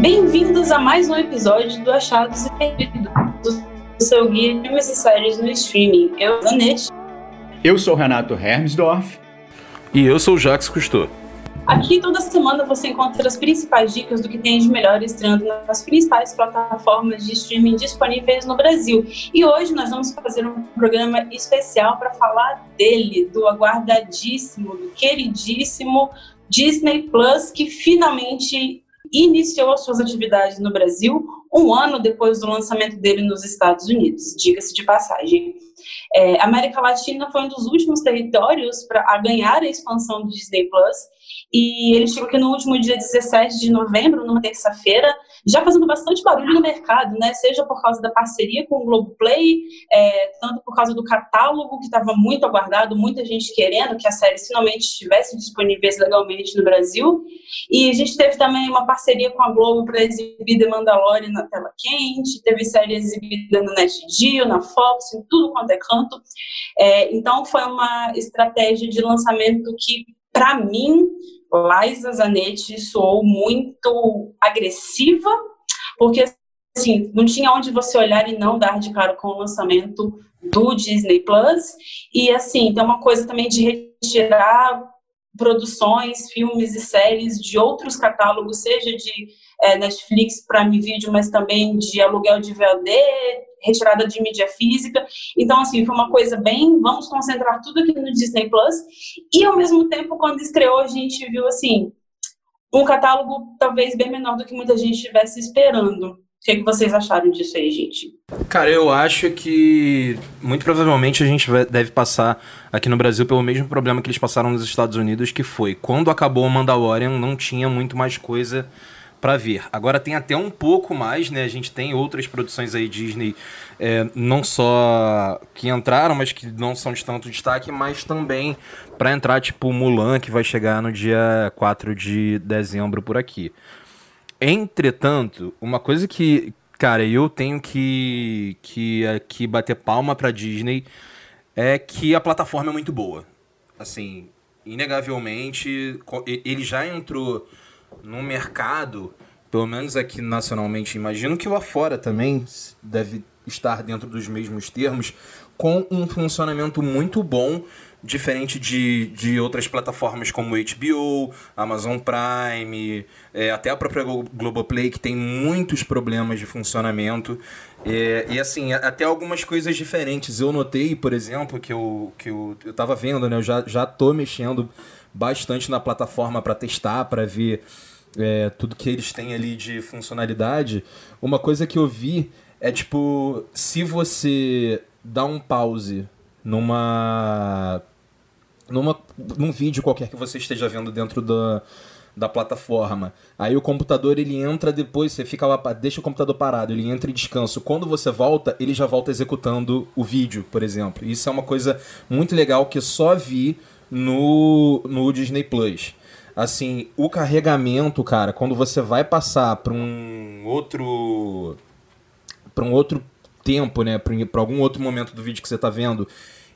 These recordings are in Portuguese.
Bem-vindos a mais um episódio do Achados e Perdidos, do seu guia de filmes e séries no streaming. Eu sou a Net. Eu sou Renato Hermsdorf. E eu sou o Jacques Cousteau. Aqui toda semana você encontra as principais dicas do que tem de melhor estreando nas principais plataformas de streaming disponíveis no Brasil. E hoje nós vamos fazer um programa especial para falar dele, do aguardadíssimo, do queridíssimo Disney Plus, que finalmente iniciou as suas atividades no Brasil um ano depois do lançamento dele nos Estados Unidos, diga-se de passagem. É, a América Latina foi um dos últimos territórios para a ganhar a expansão do Disney Plus e ele chegou aqui no último dia 17 de novembro, numa terça-feira, já fazendo bastante barulho no mercado, né? Seja por causa da parceria com o Globoplay, é, tanto por causa do catálogo, que estava muito aguardado, muita gente querendo que a série finalmente estivesse disponível legalmente no Brasil. E a gente teve também uma parceria com a Globo para exibir The Mandalorian na tela quente, teve série exibida no NetGeo, na Fox, em tudo quanto é canto. É, então, foi uma estratégia de lançamento que, para mim, Liza Zanetti soou muito agressiva, porque assim, não tinha onde você olhar e não dar de cara com o lançamento do Disney Plus. E assim, tem uma coisa também de retirar produções, filmes e séries de outros catálogos, seja de é, Netflix, Prime Video, mas também de aluguel de VOD, retirada de mídia física. Então, assim, foi uma coisa bem, vamos concentrar tudo aqui no Disney Plus. E ao mesmo tempo, quando estreou, a gente viu assim um catálogo talvez bem menor do que muita gente estivesse esperando. O que, é que vocês acharam disso aí, gente? Cara, eu acho que muito provavelmente a gente deve passar aqui no Brasil pelo mesmo problema que eles passaram nos Estados Unidos, que foi quando acabou o Mandalorian, não tinha muito mais coisa para ver. Agora tem até um pouco mais, né? A gente tem outras produções aí Disney, é, não só que entraram, mas que não são de tanto destaque, mas também para entrar, tipo Mulan, que vai chegar no dia 4 de dezembro por aqui. Entretanto, uma coisa que, cara, eu tenho que, que aqui bater palma pra Disney é que a plataforma é muito boa. Assim, inegavelmente, ele já entrou no mercado, pelo menos aqui nacionalmente, imagino que lá fora também deve estar dentro dos mesmos termos, com um funcionamento muito bom, diferente de, de outras plataformas como HBO, Amazon Prime, é, até a própria Globoplay, que tem muitos problemas de funcionamento. É, e assim, até algumas coisas diferentes. Eu notei, por exemplo, que eu, que eu, eu vendo, né? Eu já, já tô mexendo bastante na plataforma para testar, para ver é, tudo que eles têm ali de funcionalidade. Uma coisa que eu vi é tipo, se você dá um pause numa numa num vídeo qualquer que você esteja vendo dentro da da plataforma. Aí o computador ele entra depois, você fica lá, deixa o computador parado, ele entra em descanso. Quando você volta, ele já volta executando o vídeo, por exemplo. Isso é uma coisa muito legal que só vi no, no Disney Plus. Assim, o carregamento, cara, quando você vai passar para um outro para um outro tempo, né, para algum outro momento do vídeo que você está vendo,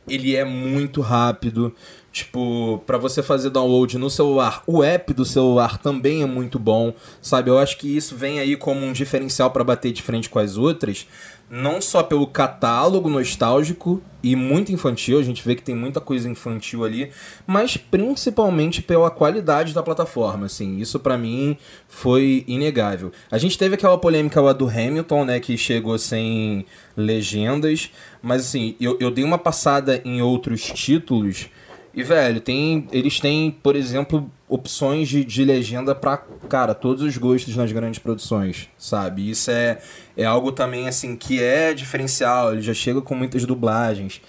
ele é muito rápido. Tipo, para você fazer download no celular, o app do celular também é muito bom, sabe? Eu acho que isso vem aí como um diferencial para bater de frente com as outras, não só pelo catálogo nostálgico e muito infantil, a gente vê que tem muita coisa infantil ali, mas principalmente pela qualidade da plataforma, assim, isso para mim foi inegável. A gente teve aquela polêmica lá do Hamilton, né, que chegou sem legendas, mas assim, eu, eu dei uma passada em outros títulos e, velho, tem, eles têm, por exemplo, opções de, de legenda para cara, todos os gostos nas grandes produções, sabe? Isso é, é algo também, assim, que é diferencial. Ele já chega com muitas dublagens.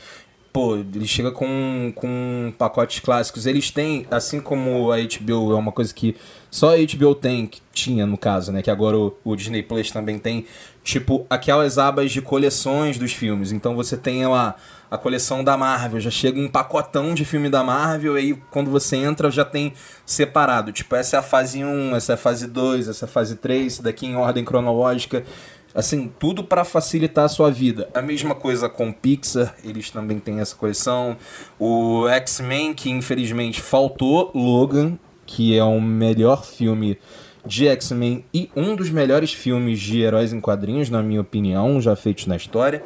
Pô, ele chega com, com pacotes clássicos. Eles têm, assim como a HBO é uma coisa que só a HBO tem, que tinha no caso, né? Que agora o, o Disney Plus também tem, tipo, aquelas abas de coleções dos filmes. Então você tem lá a coleção da Marvel, já chega um pacotão de filme da Marvel, e aí quando você entra já tem separado. Tipo, essa é a fase 1, essa é a fase 2, essa é a fase 3, daqui em ordem cronológica. Assim, tudo para facilitar a sua vida. A mesma coisa com Pixar, eles também têm essa coleção. O X-Men, que infelizmente faltou, Logan, que é o melhor filme de X-Men e um dos melhores filmes de heróis em quadrinhos, na minha opinião, já feitos na história.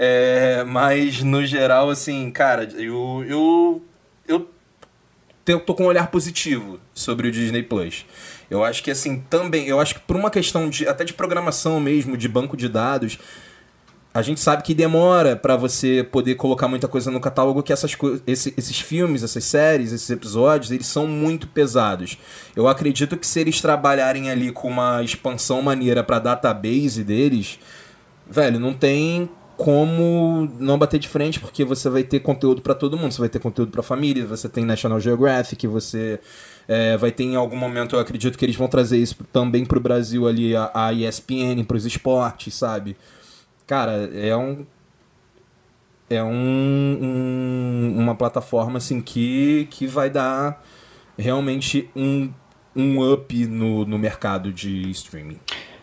É, mas, no geral, assim, cara, eu, eu, eu tô com um olhar positivo sobre o Disney Plus. Eu acho que, assim, também, eu acho que por uma questão de até de programação mesmo, de banco de dados, a gente sabe que demora para você poder colocar muita coisa no catálogo, que essas esse, esses filmes, essas séries, esses episódios, eles são muito pesados. Eu acredito que se eles trabalharem ali com uma expansão maneira para database deles, velho, não tem como não bater de frente, porque você vai ter conteúdo para todo mundo. Você vai ter conteúdo para família, você tem National Geographic, você é, vai ter em algum momento, eu acredito que eles vão trazer isso também pro Brasil ali, a, a ESPN, pros esportes, sabe? Cara, é um. É um, um, uma plataforma assim que, que vai dar realmente um, um up no, no mercado de streaming.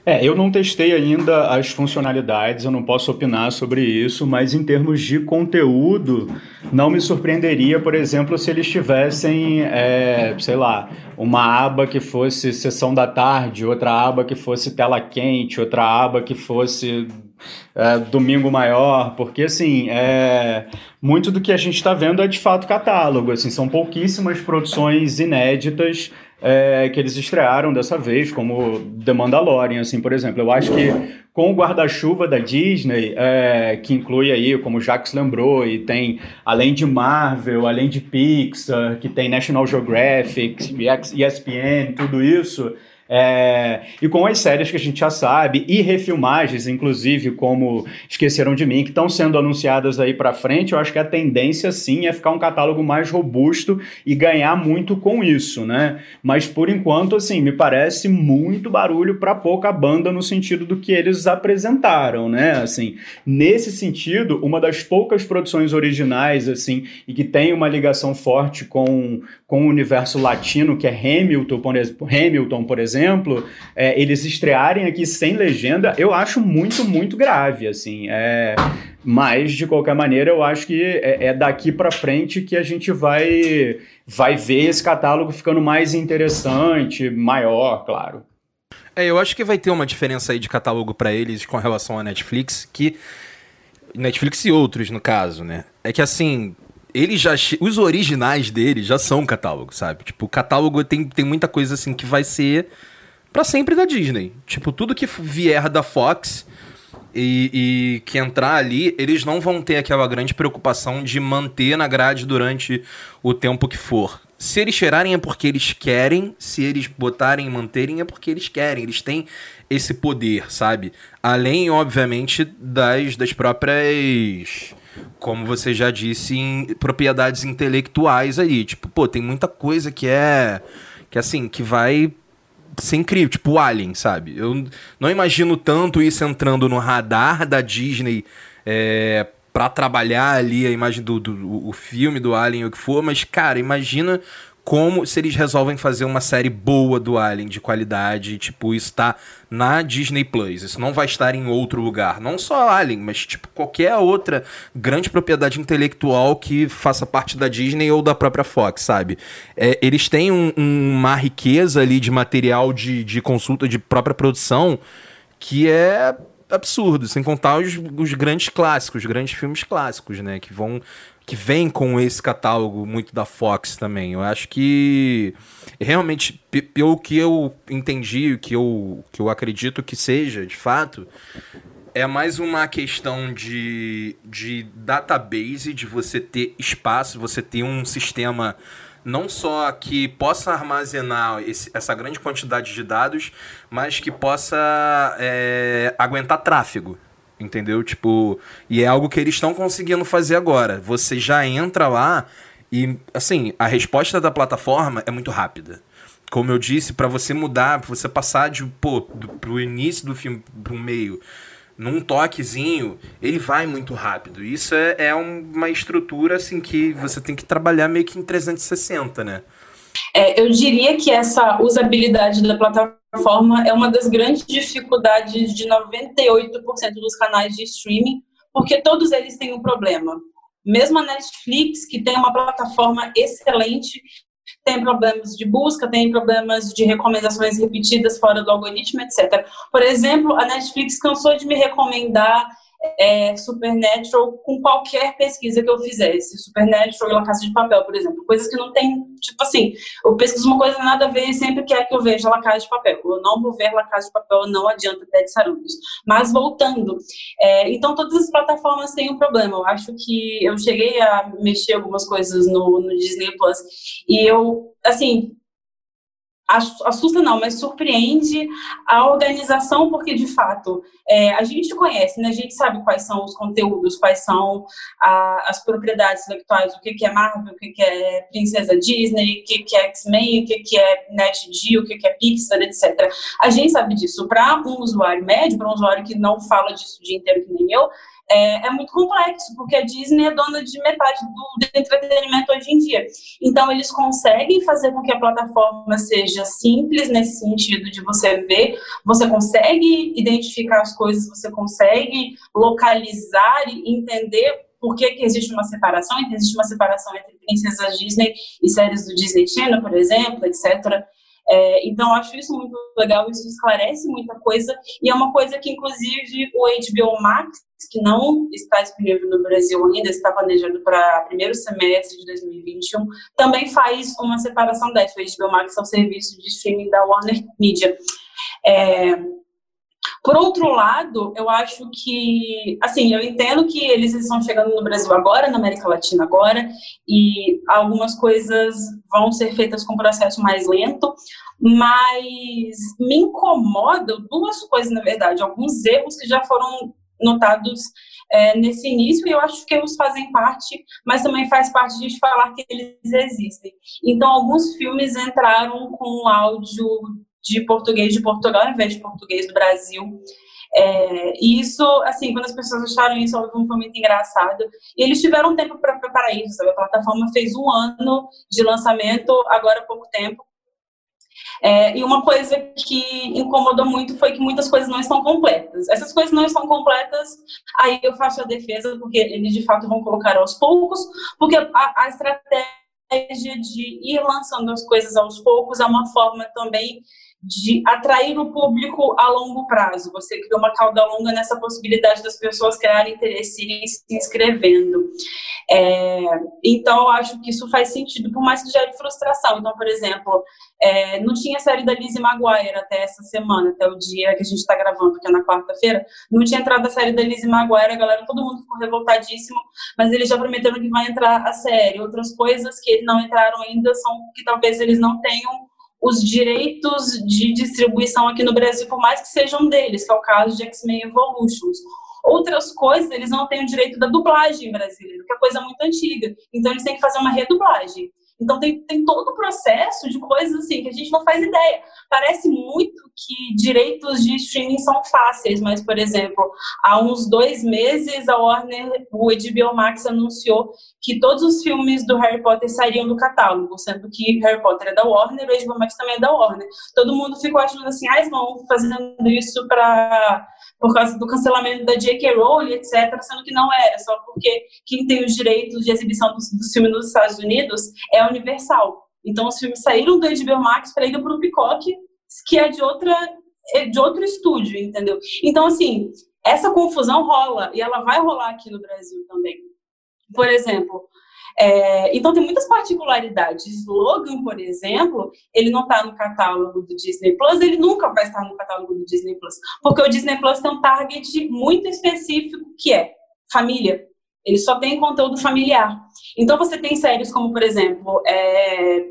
É, eu não testei ainda as funcionalidades, eu não posso opinar sobre isso, mas em termos de conteúdo, não me surpreenderia, por exemplo, se eles tivessem, é, sei lá, uma aba que fosse sessão da tarde, outra aba que fosse tela quente, outra aba que fosse é, domingo maior, porque assim, é, muito do que a gente está vendo é de fato catálogo, assim, são pouquíssimas produções inéditas é, que eles estrearam dessa vez, como The Mandalorian, assim, por exemplo. Eu acho que com o guarda-chuva da Disney, é, que inclui aí, como o Jacques lembrou, e tem, além de Marvel, além de Pixar, que tem National Geographic, ESPN, tudo isso, é, e com as séries que a gente já sabe, e refilmagens, inclusive, como Esqueceram de Mim, que estão sendo anunciadas aí para frente, eu acho que a tendência sim é ficar um catálogo mais robusto e ganhar muito com isso, né? Mas por enquanto, assim, me parece muito barulho para pouca banda no sentido do que eles apresentaram, né? Assim, nesse sentido, uma das poucas produções originais, assim, e que tem uma ligação forte com, com o universo latino, que é Hamilton, por, Hamilton, por exemplo é, eles estrearem aqui sem legenda, eu acho muito, muito grave, assim. É, mas, de qualquer maneira, eu acho que é, é daqui para frente que a gente vai, vai ver esse catálogo ficando mais interessante, maior, claro. É, eu acho que vai ter uma diferença aí de catálogo para eles com relação à Netflix, que Netflix e outros, no caso, né? É que assim, eles já. Os originais dele já são catálogo, sabe? Tipo, o catálogo tem, tem muita coisa assim que vai ser para sempre da Disney. Tipo, tudo que vier da Fox e, e, que entrar ali, eles não vão ter aquela grande preocupação de manter na grade durante o tempo que for. Se eles tirarem é porque eles querem, se eles botarem e manterem é porque eles querem. Eles têm esse poder, sabe? Além, obviamente, das, das próprias como você já disse, em propriedades intelectuais aí. Tipo, pô, tem muita coisa que é. que assim, que vai ser incrível, tipo Alien, sabe? Eu não imagino tanto isso entrando no radar da Disney é, para trabalhar ali a imagem do, do o filme do Alien, o que for, mas, cara, imagina como se eles resolvem fazer uma série boa do Alien, de qualidade, tipo, isso tá na Disney Plus. Isso não vai estar em outro lugar. Não só Alien, mas tipo qualquer outra grande propriedade intelectual que faça parte da Disney ou da própria Fox, sabe? É, eles têm um, um, uma riqueza ali de material de, de consulta de própria produção que é absurdo, sem contar os, os grandes clássicos, os grandes filmes clássicos, né? Que vão que vem com esse catálogo muito da Fox também. Eu acho que realmente, pelo que eu entendi, o que eu, que eu acredito que seja, de fato, é mais uma questão de, de database, de você ter espaço, você ter um sistema não só que possa armazenar esse, essa grande quantidade de dados, mas que possa é, aguentar tráfego. Entendeu? Tipo, e é algo que eles estão conseguindo fazer agora. Você já entra lá e, assim, a resposta da plataforma é muito rápida. Como eu disse, para você mudar, pra você passar de, pô, do, pro início do filme pro meio, num toquezinho, ele vai muito rápido. Isso é, é uma estrutura, assim, que você tem que trabalhar meio que em 360, né? É, eu diria que essa usabilidade da plataforma é uma das grandes dificuldades de 98% dos canais de streaming, porque todos eles têm um problema. Mesmo a Netflix, que tem uma plataforma excelente, tem problemas de busca, tem problemas de recomendações repetidas fora do algoritmo, etc. Por exemplo, a Netflix cansou de me recomendar é, Supernatural com qualquer pesquisa que eu fizesse. Supernatural e La Casa de Papel, por exemplo. Coisas que não tem, tipo assim, eu pesquiso uma coisa nada a ver e sempre quer que eu veja La Casa de Papel. Eu não vou ver La Casa de Papel, não adianta até de Sarandos. Mas voltando, é, então todas as plataformas têm um problema. Eu acho que eu cheguei a mexer algumas coisas no, no Disney Plus e eu, assim, assusta não, mas surpreende a organização, porque de fato é, a gente conhece, né? a gente sabe quais são os conteúdos, quais são a, as propriedades intelectuais, o que, que é Marvel, o que, que é Princesa Disney, o que, que é X-Men, o que, que é NetGeo, o que, que é Pixar, etc. A gente sabe disso. Para um usuário médio, para um usuário que não fala disso o dia inteiro que nem eu, é, é, muito complexo, porque a Disney é dona de metade do, do, entretenimento hoje em dia. Então, eles conseguem fazer com que a plataforma seja simples nesse sentido de você ver, você consegue identificar as coisas, você consegue localizar e entender por que, que existe uma separação, existe uma separação entre princesas Disney e séries do Disney Channel, por exemplo, etc. É, então, acho isso muito legal, isso esclarece muita coisa, e é uma coisa que, inclusive, o HBO Max, que não está disponível no Brasil ainda, está planejado para primeiro semestre de 2021, também faz uma separação dessa. O HBO Max é o serviço de streaming da Warner Media. É, por outro lado, eu acho que, assim, eu entendo que eles estão chegando no Brasil agora, na América Latina agora, e algumas coisas vão ser feitas com um processo mais lento, mas me incomodam duas coisas, na verdade, alguns erros que já foram notados é, nesse início, e eu acho que eles fazem parte, mas também faz parte de falar que eles existem. Então, alguns filmes entraram com áudio de português de Portugal, ao invés de português do Brasil. É, e isso, assim, quando as pessoas acharam isso, foi muito engraçado. E eles tiveram tempo para preparar isso, sabe? A plataforma fez um ano de lançamento, agora há pouco tempo. É, e uma coisa que incomodou muito foi que muitas coisas não estão completas. Essas coisas não estão completas, aí eu faço a defesa, porque eles de fato vão colocar aos poucos, porque a, a estratégia de ir lançando as coisas aos poucos é uma forma também de atrair o público a longo prazo. Você cria uma cauda longa nessa possibilidade das pessoas criarem interesse e irem se inscrevendo. É, então, eu acho que isso faz sentido, por mais que gere frustração. Então, por exemplo, é, não tinha série da Lizzie Maguire até essa semana, até o dia que a gente está gravando, que é na quarta-feira. Não tinha entrado a série da Lizzie Maguire, a galera, todo mundo ficou revoltadíssimo, mas eles já prometeram que vai entrar a série. Outras coisas que não entraram ainda são que talvez eles não tenham os direitos de distribuição aqui no Brasil, por mais que sejam deles, que é o caso de X-Men Evolutions. Outras coisas, eles não têm o direito da dublagem brasileira, que é coisa muito antiga. Então, eles têm que fazer uma redublagem. Então tem, tem todo o processo de coisas assim que a gente não faz ideia. Parece muito que direitos de streaming são fáceis, mas, por exemplo, há uns dois meses a Warner, o HBO Max anunciou que todos os filmes do Harry Potter sairiam do catálogo, sendo que Harry Potter é da Warner o HBO Max também é da Warner. Todo mundo ficou achando assim, ah, eles vão fazendo isso para por causa do cancelamento da J.K. Rowling, etc., sendo que não era, só porque quem tem os direitos de exibição dos, dos filmes nos Estados Unidos é a Universal. Então, os filmes saíram do HBO Max para ir para o Peacock, que é de outra é de outro estúdio, entendeu? Então, assim, essa confusão rola e ela vai rolar aqui no Brasil também. Por exemplo, é, então tem muitas particularidades. Logan, por exemplo, ele não está no catálogo do Disney Plus, ele nunca vai estar no catálogo do Disney Plus, porque o Disney Plus tem um target muito específico que é família. Ele só tem conteúdo familiar. Então você tem séries como, por exemplo, é,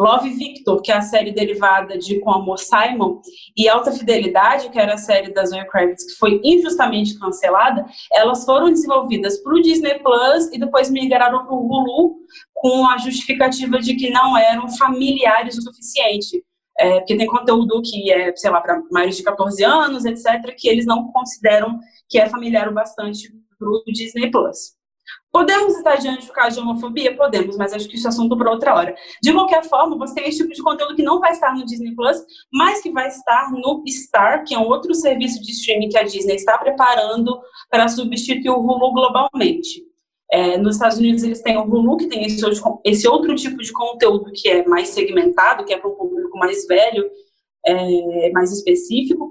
Love Victor, que é a série derivada de Com Amor Simon, e Alta Fidelidade, que era a série da Zoe Kravitz, que foi injustamente cancelada, elas foram desenvolvidas para o Disney Plus e depois migraram para o Hulu com a justificativa de que não eram familiares o suficiente. É, porque tem conteúdo que é, sei lá, para maiores de 14 anos, etc., que eles não consideram que é familiar o bastante para o Disney Plus. Podemos estar diante do caso de homofobia? Podemos, mas acho que isso é assunto para outra hora. De qualquer forma, você tem esse tipo de conteúdo que não vai estar no Disney Plus, mas que vai estar no Star, que é um outro serviço de streaming que a Disney está preparando para substituir o Hulu globalmente. É, nos Estados Unidos eles têm o Hulu, que tem esse, esse outro tipo de conteúdo que é mais segmentado, que é para um público mais velho, é, mais específico.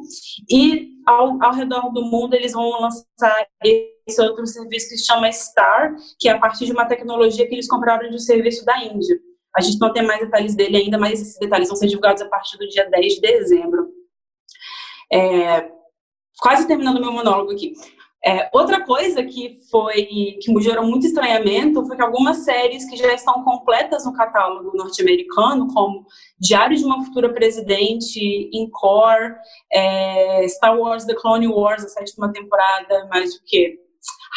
E ao, ao redor do mundo eles vão lançar esse outro serviço que se chama Star, que é a partir de uma tecnologia que eles compraram de um serviço da Índia. A gente não tem mais detalhes dele ainda, mas esses detalhes vão ser divulgados a partir do dia 10 de dezembro. É, quase terminando meu monólogo aqui. É, outra coisa que foi que gerou muito estranhamento foi que algumas séries que já estão completas no catálogo norte-americano, como Diário de uma Futura Presidente, Encore, é, Star Wars The Clone Wars, a sétima temporada, mais o que?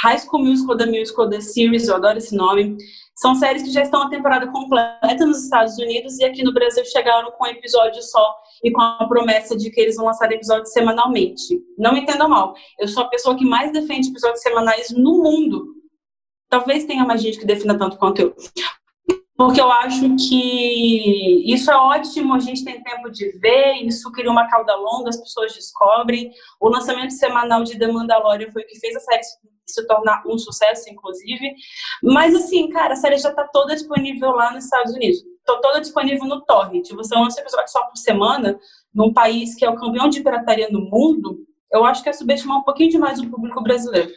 High School Musical, The Musical, The Series, eu adoro esse nome. São séries que já estão a temporada completa nos Estados Unidos e aqui no Brasil chegaram com um episódio só e com a promessa de que eles vão lançar episódios semanalmente. Não me entendam mal, eu sou a pessoa que mais defende episódios semanais no mundo. Talvez tenha mais gente que defenda tanto quanto eu. Porque eu acho que isso é ótimo, a gente tem tempo de ver, isso cria uma cauda longa, as pessoas descobrem. O lançamento semanal de The Mandalorian foi o que fez a série se tornar um sucesso, inclusive. Mas, assim, cara, a série já está toda disponível lá nos Estados Unidos. Está toda disponível no Torrent. Você lança episódio só por semana, num país que é o campeão de pirataria no mundo, eu acho que é subestimar um pouquinho demais o público brasileiro.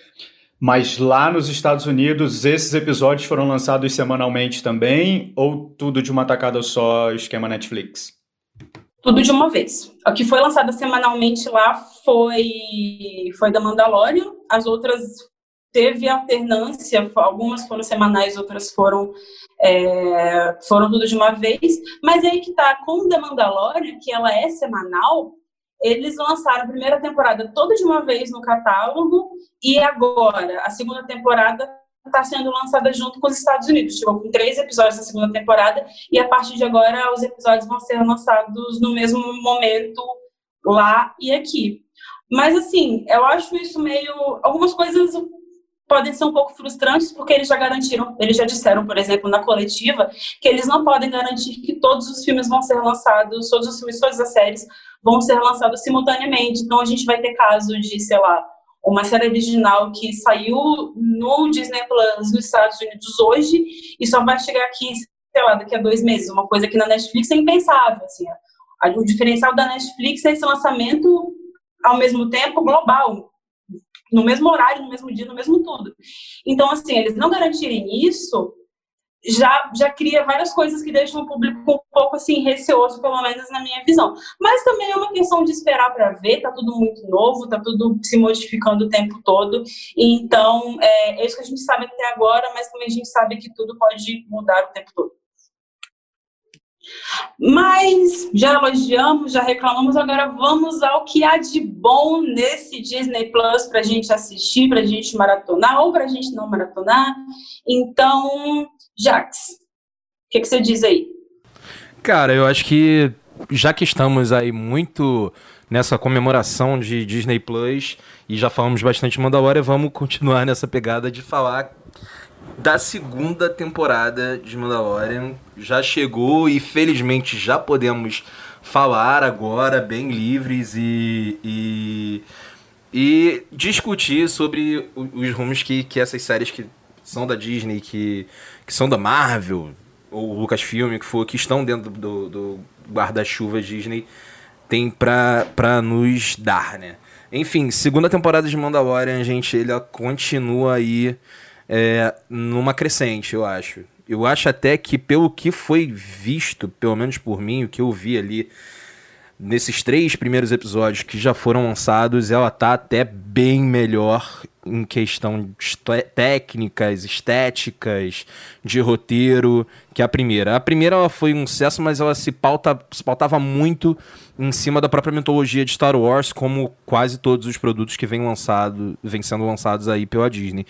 Mas lá nos Estados Unidos, esses episódios foram lançados semanalmente também? Ou tudo de uma tacada só, esquema Netflix? Tudo de uma vez. O que foi lançado semanalmente lá foi, foi da Mandalorian, as outras teve alternância, algumas foram semanais, outras foram é, foram tudo de uma vez, mas aí que tá, com The Mandalorian, que ela é semanal, eles lançaram a primeira temporada toda de uma vez no catálogo e agora a segunda temporada está sendo lançada junto com os Estados Unidos. Chegou com três episódios da segunda temporada e a partir de agora os episódios vão ser lançados no mesmo momento lá e aqui. Mas assim, eu acho isso meio. Algumas coisas podem ser um pouco frustrantes porque eles já garantiram, eles já disseram, por exemplo, na coletiva, que eles não podem garantir que todos os filmes vão ser lançados, todos os filmes, todas as séries vão ser lançados simultaneamente. Então a gente vai ter caso de, sei lá, uma série original que saiu no Disney Plus nos Estados Unidos hoje e só vai chegar aqui, sei lá, daqui a dois meses. Uma coisa que na Netflix é impensável, assim. O diferencial da Netflix é esse lançamento ao mesmo tempo global no mesmo horário, no mesmo dia, no mesmo tudo. Então, assim, eles não garantirem isso, já, já cria várias coisas que deixam o público um pouco assim receoso, pelo menos na minha visão. Mas também é uma questão de esperar para ver, tá tudo muito novo, tá tudo se modificando o tempo todo. Então, é, é isso que a gente sabe até agora, mas também a gente sabe que tudo pode mudar o tempo todo. Mas já elogiamos, já reclamamos, agora vamos ao que há de bom nesse Disney Plus para a gente assistir, para a gente maratonar ou para a gente não maratonar. Então, Jax, o que, que você diz aí? Cara, eu acho que já que estamos aí muito nessa comemoração de Disney Plus e já falamos bastante Mandalorian, vamos continuar nessa pegada de falar da segunda temporada de Mandalorian. Já chegou e felizmente já podemos falar agora, bem livres e, e, e discutir sobre os rumos que, que essas séries que são da Disney, que, que são da Marvel, ou Lucasfilm, que for, que estão dentro do, do guarda-chuva Disney, tem pra, pra nos dar, né? Enfim, segunda temporada de Mandalorian, gente, ele continua aí é, numa crescente, eu acho. Eu acho até que, pelo que foi visto, pelo menos por mim, o que eu vi ali nesses três primeiros episódios que já foram lançados, ela tá até bem melhor em questão técnicas, estéticas, de roteiro, que a primeira. A primeira ela foi um sucesso, mas ela se, pauta, se pautava muito em cima da própria mitologia de Star Wars, como quase todos os produtos que vêm lançado, vem sendo lançados aí pela Disney.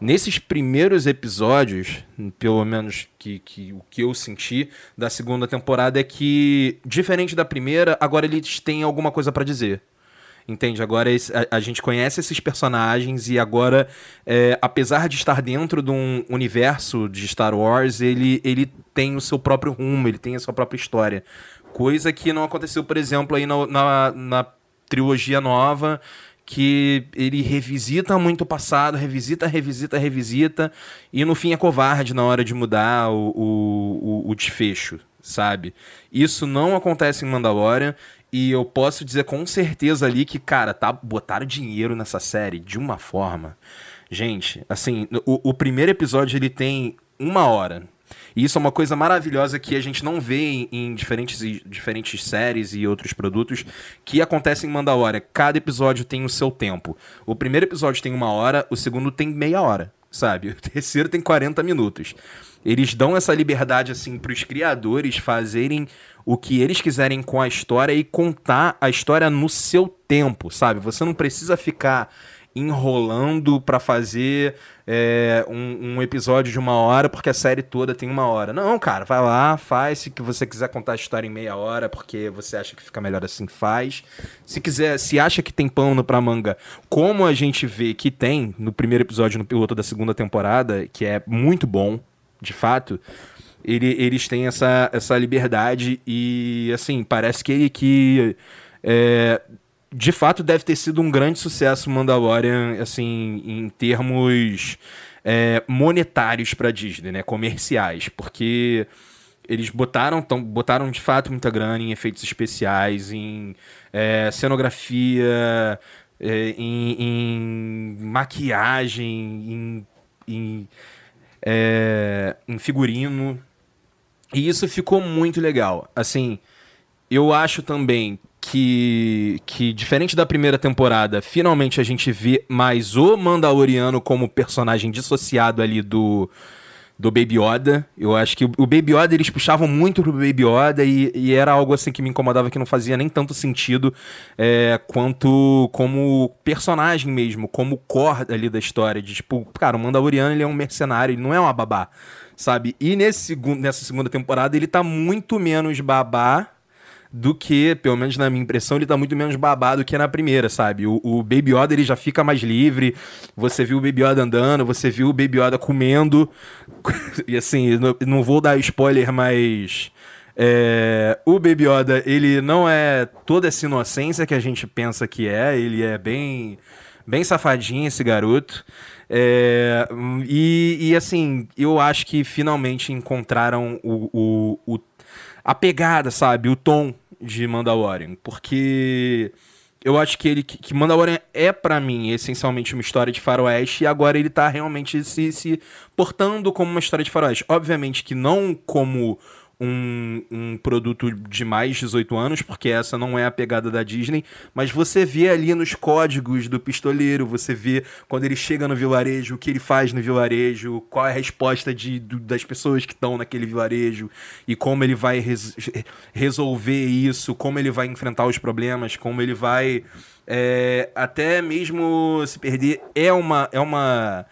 Nesses primeiros episódios, pelo menos que, que o que eu senti da segunda temporada é que, diferente da primeira, agora eles têm alguma coisa para dizer. Entende? Agora a, a, gente conhece esses personagens e agora, é, apesar de estar dentro de um universo de Star Wars, ele, ele tem o seu próprio rumo, ele tem a sua própria história. Coisa que não aconteceu, por exemplo, aí na, na, na trilogia nova, que ele revisita muito o passado, revisita, revisita, revisita, e no fim é covarde na hora de mudar o, o, o, o desfecho, sabe? Isso não acontece em Mandalorian, e eu posso dizer com certeza ali que, cara, tá, botaram dinheiro nessa série de uma forma. Gente, assim, o, o primeiro episódio ele tem uma hora. E isso é uma coisa maravilhosa que a gente não vê em, em diferentes, diferentes séries e outros produtos que acontecem em Mandalorian. Cada episódio tem o seu tempo. O primeiro episódio tem uma hora, o segundo tem meia hora, sabe? O terceiro tem 40 minutos. Eles dão essa liberdade, assim, para os criadores fazerem o que eles quiserem com a história e contar a história no seu tempo, sabe? Você não precisa ficar enrolando para fazer é, um, um, episódio de uma hora porque a série toda tem uma hora. Não, cara, vai lá, faz. Se você quiser contar a história em meia hora porque você acha que fica melhor assim, faz. Se quiser, se acha que tem pano pra manga, como a gente vê que tem no primeiro episódio, no piloto da segunda temporada, que é muito bom, de fato. Ele, eles têm essa, essa liberdade e, assim, parece que que. É, de fato deve ter sido um grande sucesso Mandalorian, assim, em termos é, monetários para Disney, né, comerciais, porque eles botaram, tão, botaram de fato muita grana em efeitos especiais, em é, cenografia, é, em, em, maquiagem, em, em, é, em figurino, e isso ficou muito legal. Assim, eu acho também que, que, diferente da primeira temporada, finalmente a gente vê mais o Mandaloriano como personagem dissociado ali do, do Baby Yoda. Eu acho que o Baby Yoda eles puxavam muito pro Baby Yoda e, e era algo assim que me incomodava que não fazia nem tanto sentido é, quanto como personagem mesmo, como core ali da história. De tipo, cara, o Mandaloriano ele é um mercenário, ele não é uma babá, sabe? E nesse, nessa segunda temporada ele tá muito menos babá do que, pelo menos na minha impressão, ele tá muito menos babado que na primeira, sabe? O, o Baby Yoda ele já fica mais livre. Você viu o Baby Yoda andando, você viu o Baby Yoda comendo. e assim, não, não vou dar spoiler, mas. É, o Baby Yoda, ele não é toda essa inocência que a gente pensa que é, ele é bem, bem safadinho esse garoto. É, e, e, assim, eu acho que finalmente encontraram o, o, o a pegada, sabe? O tom de Mandalorian. Porque eu acho que ele que Mandalorian é para mim essencialmente uma história de faroeste e agora ele tá realmente se, se portando como uma história de faroeste. Obviamente que não como um, um produto de mais de 18 anos, porque essa não é a pegada da Disney, mas você vê ali nos códigos do pistoleiro, você vê quando ele chega no vilarejo, o que ele faz no vilarejo, qual é a resposta de, do, das pessoas que estão naquele vilarejo e como ele vai res, resolver isso, como ele vai enfrentar os problemas, como ele vai é, até mesmo se perder. É uma. É uma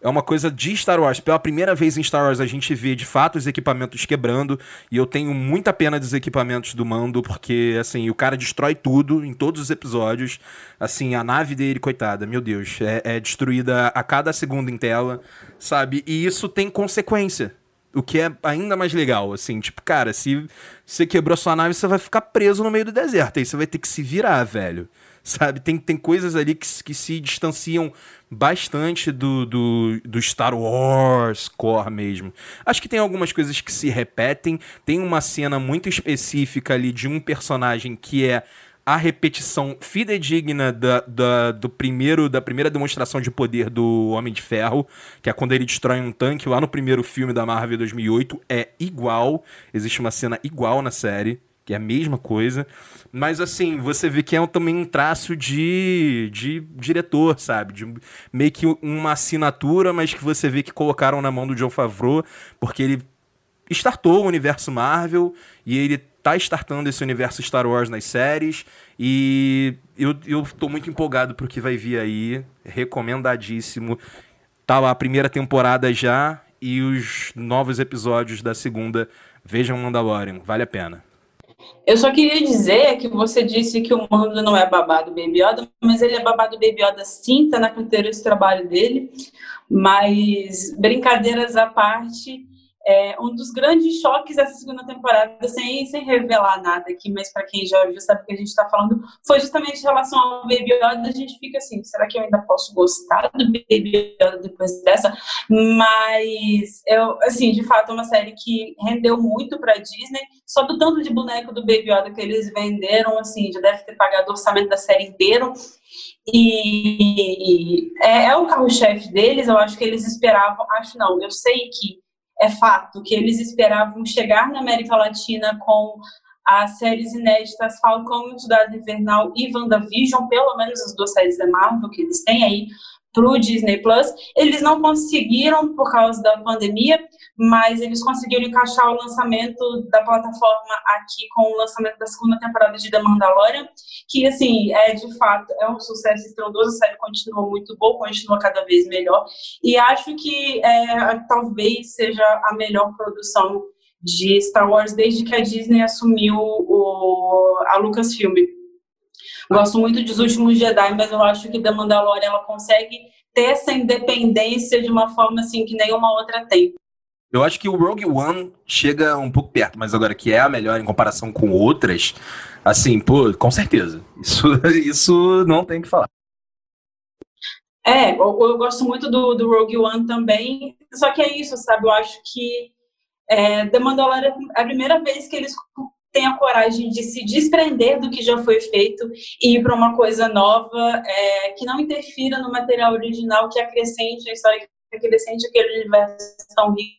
é uma coisa de Star Wars. Pela primeira vez em Star Wars a gente vê de fato os equipamentos quebrando e eu tenho muita pena dos equipamentos do Mando porque assim, o cara destrói tudo em todos os episódios. Assim, a nave dele, coitada, meu Deus, é, é destruída a cada segundo em tela, sabe? E isso tem consequência. O que é ainda mais legal, assim, tipo, cara, se você quebrou sua nave, você vai ficar preso no meio do deserto. Aí você vai ter que se virar, velho sabe? Tem, tem coisas ali que, que se distanciam bastante do, do, do Star Wars core mesmo. Acho que tem algumas coisas que se repetem. Tem uma cena muito específica ali de um personagem que é a repetição fidedigna da, da, do primeiro, da primeira demonstração de poder do Homem de Ferro, que é quando ele destrói um tanque lá no primeiro filme da Marvel 2008. É igual, existe uma cena igual na série que é a mesma coisa. Mas assim, você vê que é também um traço de, de diretor, sabe? De meio que uma assinatura, mas que você vê que colocaram na mão do John Favreau, porque ele startou o universo Marvel e ele tá startando esse universo Star Wars nas séries. E eu, eu tô muito empolgado pro que vai vir aí. Recomendadíssimo. Tá lá a primeira temporada já e os novos episódios da segunda. Vejam Mandalorian, vale a pena. Eu só queria dizer que você disse que o Mando não é babado Baby Yoda, mas ele é babado Baby Yoda sim, tá na carteira de trabalho dele. Mas, brincadeiras à parte, É, um dos grandes choques dessa segunda temporada, sem, sem revelar nada aqui, mas para quem já viu sabe o que a gente está falando, foi justamente em relação ao Baby Yoda. A gente fica assim: será que eu ainda posso gostar do Baby Yoda depois dessa? Mas, eu, assim, de fato, é uma série que rendeu muito para Disney. Só do tanto de boneco do Baby Yoda que eles venderam, assim, já deve ter pagado o orçamento da série inteiro. E é, é o carro-chefe deles, eu acho que eles esperavam, acho não, eu sei que é fato que eles esperavam chegar na América Latina com as séries inéditas Falcão e o Soldado Invernal e WandaVision, pelo menos as duas séries da Marvel que eles têm aí, para o Disney Plus. Eles não conseguiram por causa da pandemia, mas eles conseguiram encaixar o lançamento da plataforma aqui com o lançamento da segunda temporada de The Mandalorian, que, assim, é de fato é um sucesso estrondoso. A série continua muito boa, continua cada vez melhor. E acho que é, talvez seja a melhor produção de Star Wars desde que a Disney assumiu o, a Lucasfilm. Gosto muito dos últimos Jedi, mas eu acho que The Mandalorian ela consegue ter essa independência de uma forma assim que nenhuma outra tem. Eu acho que o Rogue One chega um pouco perto, mas agora que é a melhor em comparação com outras, assim, pô, com certeza. Isso, isso não tem que falar. É, eu, eu gosto muito do, do Rogue One também, só que é isso, sabe? Eu acho que é, The Mandalorian é a primeira vez que eles têm a coragem de se desprender do que já foi feito e ir para uma coisa nova, é, que não interfira no material original, que acrescente a história, que acrescente aquele universo tão rico.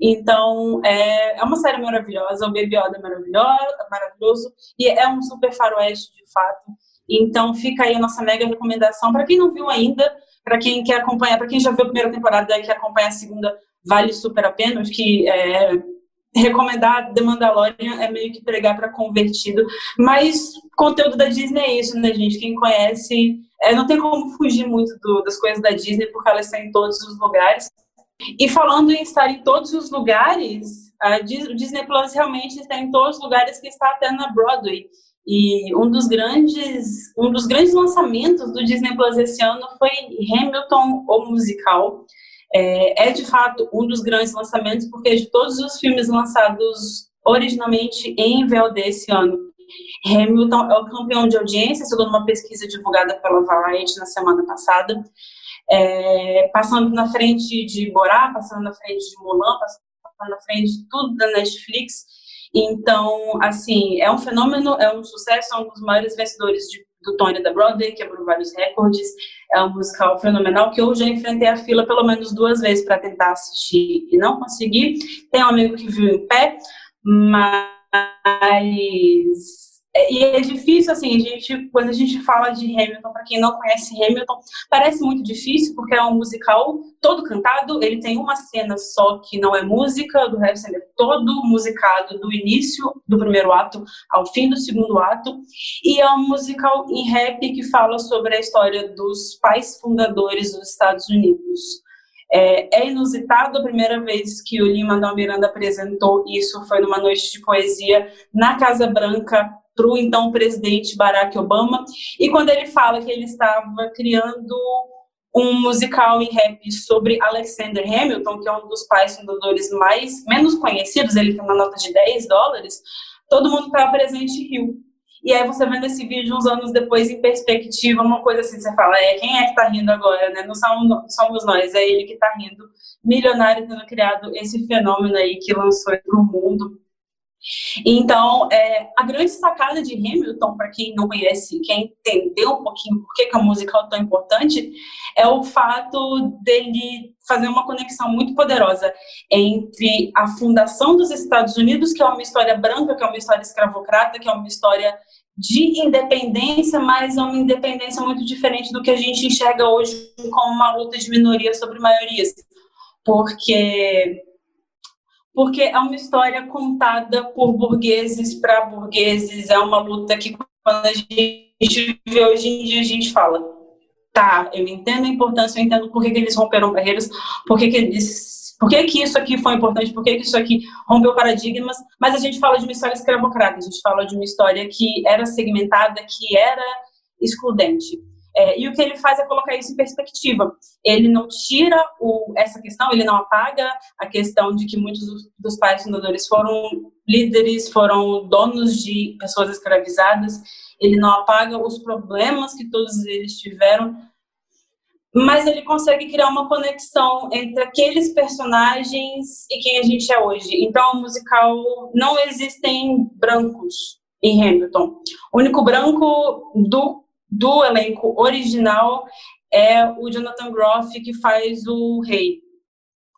Então, é, é uma série maravilhosa, o Baby Yoda é maravilhoso, e é um super faroeste, de fato. Então, fica aí a nossa mega recomendação. Para quem não viu ainda, para quem quer acompanhar, para quem já viu a primeira temporada e quer acompanhar a segunda, vale super a pena. Acho que é, recomendar The Mandalorian é meio que pregar para convertido, mas conteúdo da Disney é isso, né, gente? Quem conhece, é, não tem como fugir muito do, das coisas da Disney, porque elas estão em todos os lugares. E falando em estar em todos os lugares, a Disney Plus realmente está em todos os lugares que está até na Broadway. E um dos grandes, um dos grandes lançamentos do Disney Plus esse ano foi Hamilton, o musical. É, é de fato um dos grandes lançamentos, porque de todos os filmes lançados originalmente em VOD esse ano, Hamilton é o campeão de audiência, segundo uma pesquisa divulgada pela Variety na semana passada, é, passando na frente de Borá, passando na frente de Mulan, passando na frente de tudo da Netflix. Então, assim, é um fenômeno, é um sucesso, é um dos maiores vencedores de do Tony da Broadway, quebrou vários recordes. É um musical fenomenal que eu já enfrentei a fila pelo menos duas vezes para tentar assistir e não consegui. Tem um amigo que viu em pé, mas e é difícil, assim, a gente, quando a gente fala de Hamilton, para quem não conhece Hamilton, parece muito difícil, porque é um musical todo cantado, ele tem uma cena só que não é música, do resto ele é todo musicado do início do primeiro ato ao fim do segundo ato, e é um musical em rap que fala sobre a história dos pais fundadores dos Estados Unidos. É, é, inusitado a primeira vez que o Lima da Miranda apresentou isso foi numa noite de poesia na Casa Branca para o então presidente Barack Obama. E quando ele fala que ele estava criando um musical em rap sobre Alexander Hamilton, que é um dos pais fundadores mais menos conhecidos, ele tem uma nota de 10 dólares, todo mundo estava presente em Rio. E aí você vendo esse vídeo uns anos depois em perspectiva, uma coisa assim, você fala, é, quem é que tá rindo agora, né? Não somos, nós, é ele que tá rindo. Milionário tendo criado esse fenômeno aí que lançou para o mundo então, é, a grande sacada de Hamilton, para quem não conhece, quer entender um pouquinho por que, que a música é tão importante, é o fato dele fazer uma conexão muito poderosa entre a fundação dos Estados Unidos, que é uma história branca, que é uma história escravocrata, que é uma história de independência, mas é uma independência muito diferente do que a gente enxerga hoje como uma luta de minorias sobre maiorias. Porque porque é uma história contada por burgueses para burgueses, é uma luta que quando a gente vê hoje em dia a gente fala, tá, eu entendo a importância, eu entendo por que, que eles romperam barreiras, por que, que eles por que, que isso aqui foi importante? Por que, que isso aqui rompeu paradigmas? Mas a gente fala de uma história escravocrata, a gente fala de uma história que era segmentada, que era excludente. É, e o que ele faz é colocar isso em perspectiva. Ele não tira o, essa questão, ele não apaga a questão de que muitos dos, pais fundadores foram líderes, foram donos de pessoas escravizadas. Ele não apaga os problemas que todos eles tiveram, mas ele consegue criar uma conexão entre aqueles personagens e quem a gente é hoje. Então, o musical não existem brancos em Hamilton. O único branco do, do elenco original é o Jonathan Groff, que faz o rei.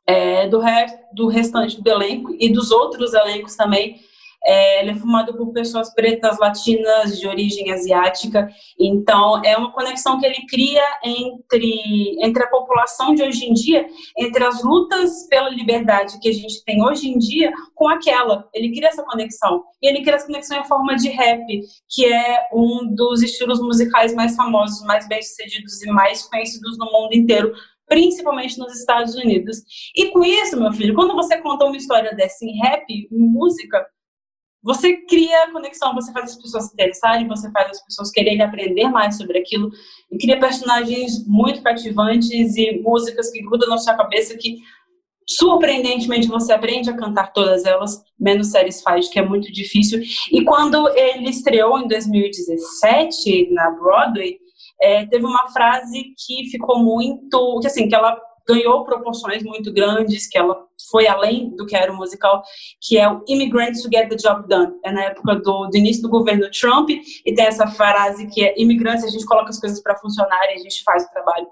É, do, re, do restante do elenco e dos outros elencos também, é, ele é formado por pessoas pretas, latinas, de origem asiática. Então, é uma conexão que ele cria entre, entre a população de hoje em dia, entre as lutas pela liberdade que a gente tem hoje em dia, com aquela. Ele cria essa conexão. E ele cria essa conexão em forma de rap, que é um dos estilos musicais mais famosos, mais bem-sucedidos e mais conhecidos no mundo inteiro principalmente nos Estados Unidos. E com isso, meu filho, quando você conta uma história dessa em rap, em música, você cria conexão, você faz as pessoas se interessarem, você faz as pessoas quererem aprender mais sobre aquilo, e cria personagens muito cativantes e músicas que grudam na sua cabeça que surpreendentemente você aprende a cantar todas elas, menos faz, que é muito difícil. E quando ele estreou em 2017 na Broadway, é, teve uma frase que ficou muito, que assim, que ela ganhou proporções muito grandes, que ela foi além do que era o musical, que é o Immigrants to Get the Job Done. É na época do, do início do governo Trump, e tem essa frase que é imigrantes, a gente coloca as coisas para funcionar e a gente faz o trabalho.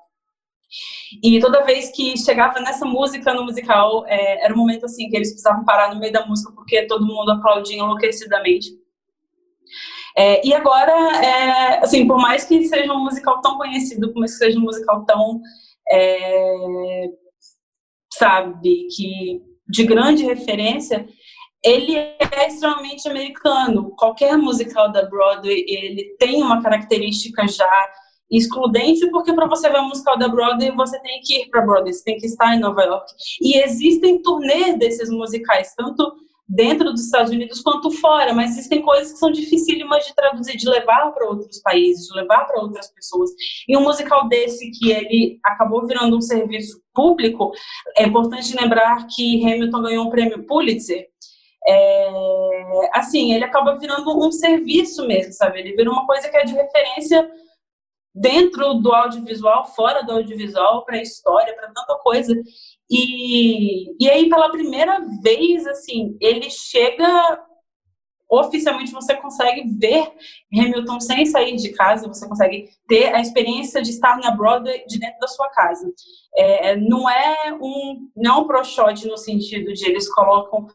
E toda vez que chegava nessa música no musical, é, era um momento assim que eles precisavam parar no meio da música porque todo mundo aplaudia enlouquecidamente. É, e agora, é, assim, por mais que seja um musical tão conhecido, por mais que seja um musical tão é, sabe, que de grande referência, ele é extremamente americano. Qualquer musical da Broadway, ele tem uma característica já excludente, porque para você ver um musical da Broadway, você tem que ir para Broadway, você tem que estar em Nova York. E existem turnês desses musicais, tanto dentro dos Estados Unidos quanto fora, mas existem coisas que são dificílimas de traduzir, de levar para outros países, de levar para outras pessoas. E um musical desse que ele acabou virando um serviço público, é importante lembrar que Hamilton ganhou um prêmio Pulitzer. É, assim, ele acaba virando um serviço mesmo, sabe? Ele vira uma coisa que é de referência dentro do audiovisual, fora do audiovisual, para a história, para tanta coisa. E, e aí, pela primeira vez, assim, ele chega. Oficialmente você consegue ver Hamilton sem sair de casa, você consegue ter a experiência de estar na Broadway de dentro da sua casa. É, não é um não é pro shot no sentido de eles colocam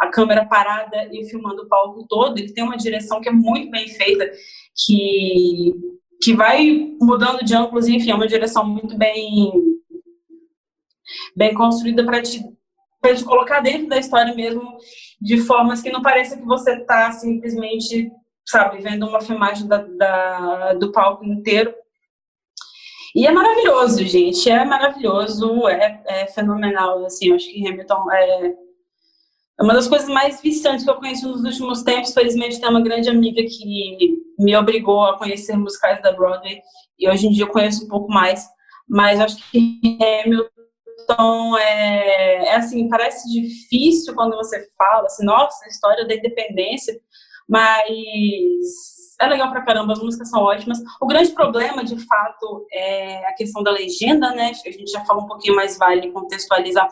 a câmera parada e filmando o palco todo, ele tem uma direção que é muito bem feita, que, que vai mudando de ângulos, enfim, é uma direção muito bem bem construída para te, te colocar dentro da história mesmo, de formas que não pareça que você está simplesmente, sabe, vendo uma filmagem da, da, do palco inteiro. E é maravilhoso, gente, é maravilhoso, é, é fenomenal, assim, eu acho que Hamilton é uma das coisas mais viciantes que eu conheci nos últimos tempos. Felizmente, tem uma grande amiga que me obrigou a conhecer musicais da Broadway e hoje em dia eu conheço um pouco mais. Mas acho que Hamilton então, é, é, assim, parece difícil quando você fala assim, nossa, a história da independência, mas é legal pra caramba, as músicas são ótimas. O grande problema, de fato, é a questão da legenda, né? A gente já falou um pouquinho, mais vale contextualizar.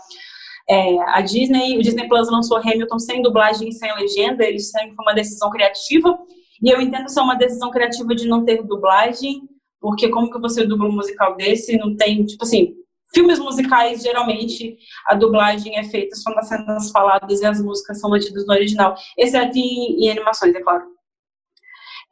É, a Disney, o Disney Plus lançou Hamilton sem dublagem e sem legenda, disseram que foi uma decisão criativa, e eu entendo ser uma decisão criativa de não ter dublagem, porque como que você dubla um musical desse não tem, tipo assim, Filmes musicais, geralmente, a dublagem é feita só nas cenas faladas e as músicas são mantidas no original, exceto em, em animações, é claro.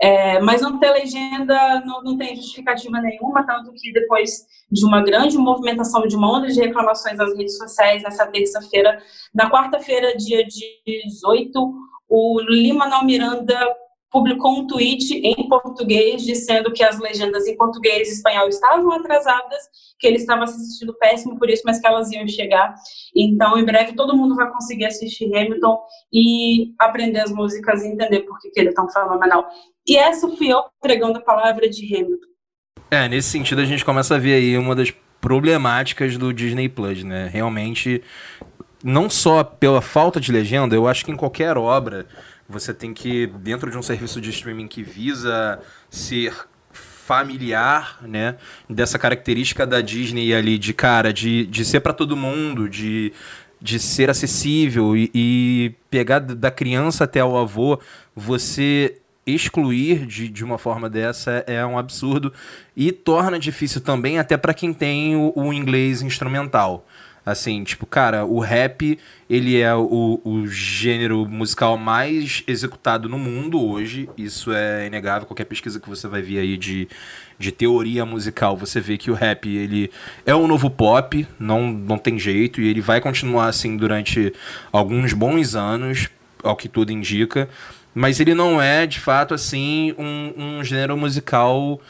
É, mas não ter legenda não, não tem justificativa nenhuma, tanto que depois de uma grande movimentação, de uma onda de reclamações nas redes sociais, nessa terça-feira, na quarta-feira, dia 18, o Lima Manuel Miranda publicou um tweet em português dizendo que as legendas em português e espanhol estavam atrasadas, que ele estava assistindo péssimo por isso, mas que elas iam chegar. Então, em breve, todo mundo vai conseguir assistir Hamilton e aprender as músicas e entender por que, que ele é tão fenomenal. E essa fui eu pregando a palavra de Hamilton. É, nesse sentido a gente começa a ver aí uma das problemáticas do Disney Plus, né? Realmente, não só pela falta de legenda, eu acho que em qualquer obra você tem que, dentro de um serviço de streaming que visa ser familiar, né? Dessa característica da Disney ali de cara, de, de ser para todo mundo, de, de ser acessível e, e pegar da criança até o avô, você excluir de, de uma forma dessa é um absurdo e torna difícil também até para quem tem o, o inglês instrumental. Assim, tipo, cara, o rap, ele é o, o gênero musical mais executado no mundo hoje. Isso é inegável. Qualquer pesquisa que você vai ver aí de, de teoria musical, você vê que o rap, ele é um novo pop, não, não tem jeito. E ele vai continuar assim durante alguns bons anos, ao que tudo indica. Mas ele não é, de fato, assim, um, um gênero musical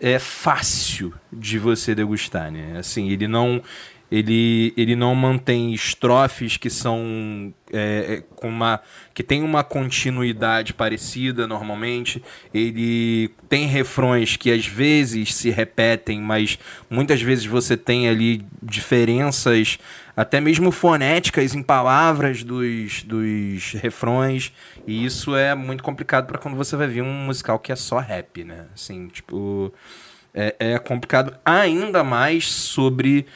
é fácil de você degustar, né? Assim, ele não ele, ele não mantém estrofes que são é, é, com uma que tem uma continuidade parecida normalmente. Ele tem refrões que às vezes se repetem mas muitas vezes você tem ali diferenças até mesmo fonéticas em palavras dos, dos refrões. E isso é muito complicado para quando você vai ver um musical que é só rap né? Assim tipo é, é complicado ainda mais sobre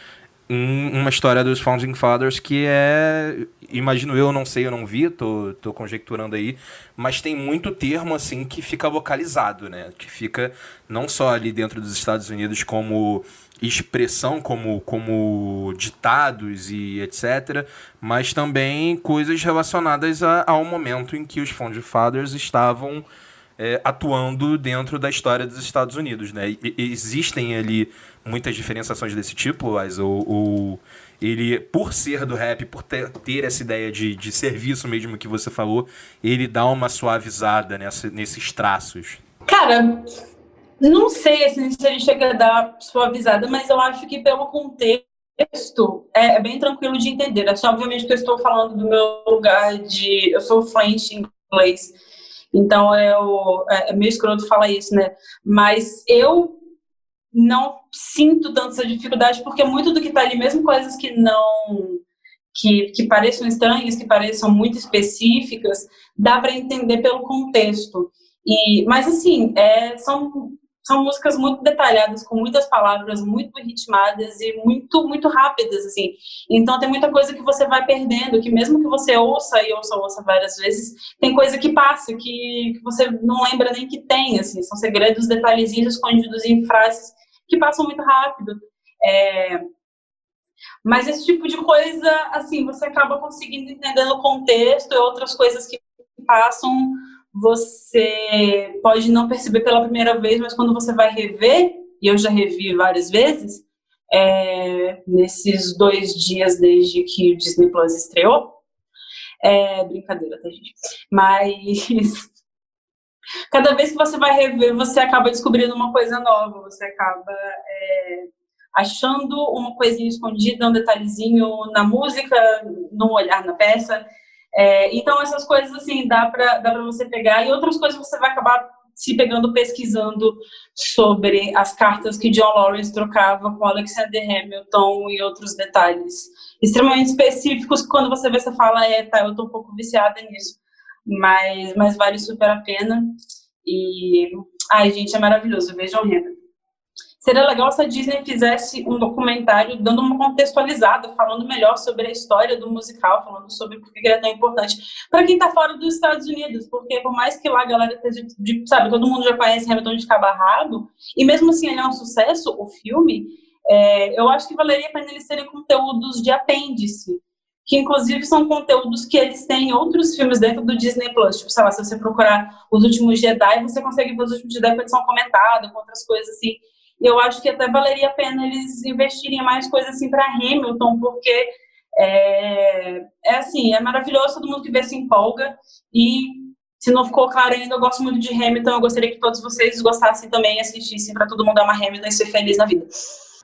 uma história dos Founding Fathers que é, imagino eu, não sei, eu não vi, tô, tô conjecturando aí, mas tem muito termo assim que fica localizado, né? Que fica não só ali dentro dos Estados Unidos como expressão, como, como ditados e etc., mas também coisas relacionadas a, ao momento em que os Founding Fathers estavam é, atuando dentro da história dos Estados Unidos, né? E, existem ali muitas diferenciações desse tipo, mas o, o, ele, por ser do rap, por ter, ter essa ideia de, de serviço mesmo que você falou, ele dá uma suavizada nessa, nesses traços. Cara, não sei assim, se ele chega a dar suavizada, mas eu acho que pelo contexto é, é bem tranquilo de entender. Assim, obviamente que eu estou falando do meu lugar de. Eu sou fluente em inglês. Então eu, é, é meio escroto falar isso, né? Mas eu não sinto tanta essa dificuldade, porque muito do que está ali, mesmo coisas que não. Que, que pareçam estranhas, que pareçam muito específicas, dá para entender pelo contexto. E, mas assim, é, são são músicas muito detalhadas, com muitas palavras muito ritmadas e muito, muito rápidas, assim. Então tem muita coisa que você vai perdendo, que mesmo que você ouça e ouça, ouça várias vezes, tem coisa que passa, que, que você não lembra nem que tem, assim. São segredos, detalhezinhos escondidos em frases que passam muito rápido. É... Mas esse tipo de coisa, assim, você acaba conseguindo entender o contexto e outras coisas que passam você pode não perceber pela primeira vez, mas quando você vai rever, e eu já revi várias vezes, é, nesses dois dias desde que o Disney Plus estreou, é brincadeira, tá, gente? Mas cada vez que você vai rever, você acaba descobrindo uma coisa nova, você acaba é, achando uma coisinha escondida, um detalhezinho na música, no olhar na peça. É, então, essas coisas, assim, dá para dá você pegar. E outras coisas você vai acabar se pegando pesquisando sobre as cartas que John Lawrence trocava com Alexander Hamilton e outros detalhes extremamente específicos quando você vê, você fala, é, tá, eu tô um pouco viciada nisso. Mas, mas vale super a pena. E, ai, gente, é maravilhoso. Vejam Hamilton. Seria legal se a Disney fizesse um documentário dando uma contextualizada, falando melhor sobre a história do musical, falando sobre por que ele é tão importante para quem está fora dos Estados Unidos, porque por mais que lá a galera esteja, de, sabe, todo mundo já conhece Hamilton de cabo rabo, e mesmo assim ele é um sucesso, o filme, é, eu acho que valeria a pena eles terem conteúdos de apêndice, que inclusive são conteúdos que eles têm em outros filmes dentro do Disney Plus. Tipo, sei lá, se você procurar Os Últimos Jedi, você consegue ver Os Últimos Jedi com edição comentada, com outras coisas assim eu acho que até valeria a pena eles investirem mais coisas assim para Hamilton, porque é, é, assim, é maravilhoso, todo mundo que vê se empolga e se não ficou claro ainda, eu gosto muito de Hamilton, eu gostaria que todos vocês gostassem também e assistissem para todo mundo amar Hamilton e ser feliz na vida.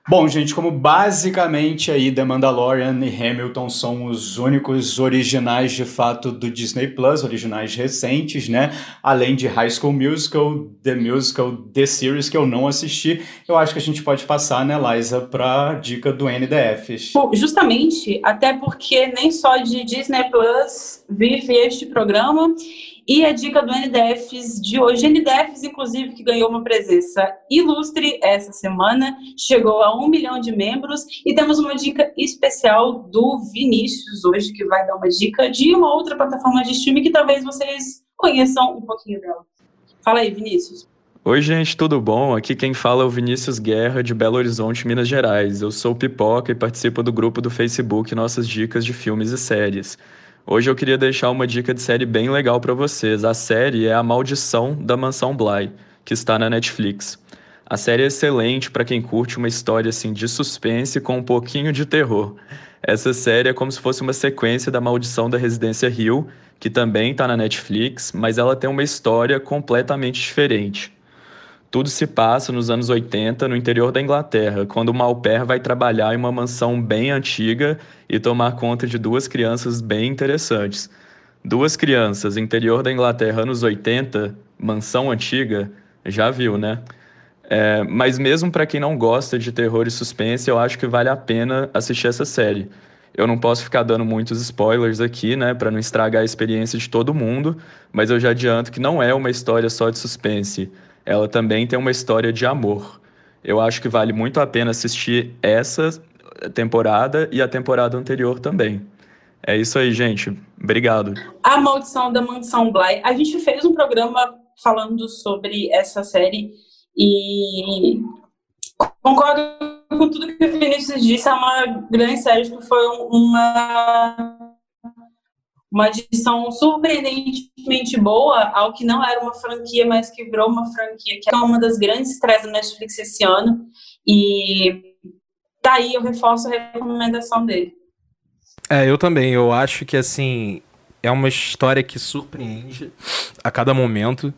Bom, gente, como basicamente aí The Mandalorian e Hamilton são os únicos originais de fato do Disney Plus, originais recentes, né? Além de High School Musical, The Musical, The Series, que eu não assisti, eu acho que a gente pode passar, né, Liza, pra dica do. Bom, justamente, até porque nem só de Disney Plus vive este programa. E a dica do NDFs de hoje, NDFs, inclusive, que ganhou uma presença ilustre essa semana, chegou a um milhão de membros, e temos uma dica especial do Vinícius hoje, que vai dar uma dica de uma outra plataforma de streaming que talvez vocês conheçam um pouquinho dela. Fala aí, Vinícius. Oi, gente, tudo bom? Aqui quem fala é o Vinícius Guerra, de Belo Horizonte, Minas Gerais. Eu sou Pipoca e participo do grupo do Facebook Nossas Dicas de Filmes e Séries. Hoje eu queria deixar uma dica de série bem legal para vocês. A série é A Maldição da Mansão Bly, que está na Netflix. A série é excelente para quem curte uma história assim de suspense com um pouquinho de terror. Essa série é como se fosse uma sequência da Maldição da Residência Hill, que também está na Netflix, mas ela tem uma história completamente diferente. Tudo se passa nos anos 80, no interior da Inglaterra, quando o Malper vai trabalhar em uma mansão bem antiga e tomar conta de duas crianças bem interessantes. Duas crianças, interior da Inglaterra, anos 80, mansão antiga, já viu, né? É, mas mesmo para quem não gosta de terror e suspense, eu acho que vale a pena assistir essa série. Eu não posso ficar dando muitos spoilers aqui, né, para não estragar a experiência de todo mundo, mas eu já adianto que não é uma história só de suspense ela também tem uma história de amor. Eu acho que vale muito a pena assistir essa temporada e a temporada anterior também. É isso aí, gente. Obrigado. A Maldição da Mansão Bly. A gente fez um programa falando sobre essa série e concordo com tudo que o Vinícius disse. É uma grande série que foi uma uma adição surpreendentemente boa ao que não era uma franquia, mas que virou uma franquia, que é uma das grandes estreias da Netflix esse ano. E tá aí, eu reforço a recomendação dele. É, eu também. Eu acho que, assim, é uma história que surpreende a cada momento.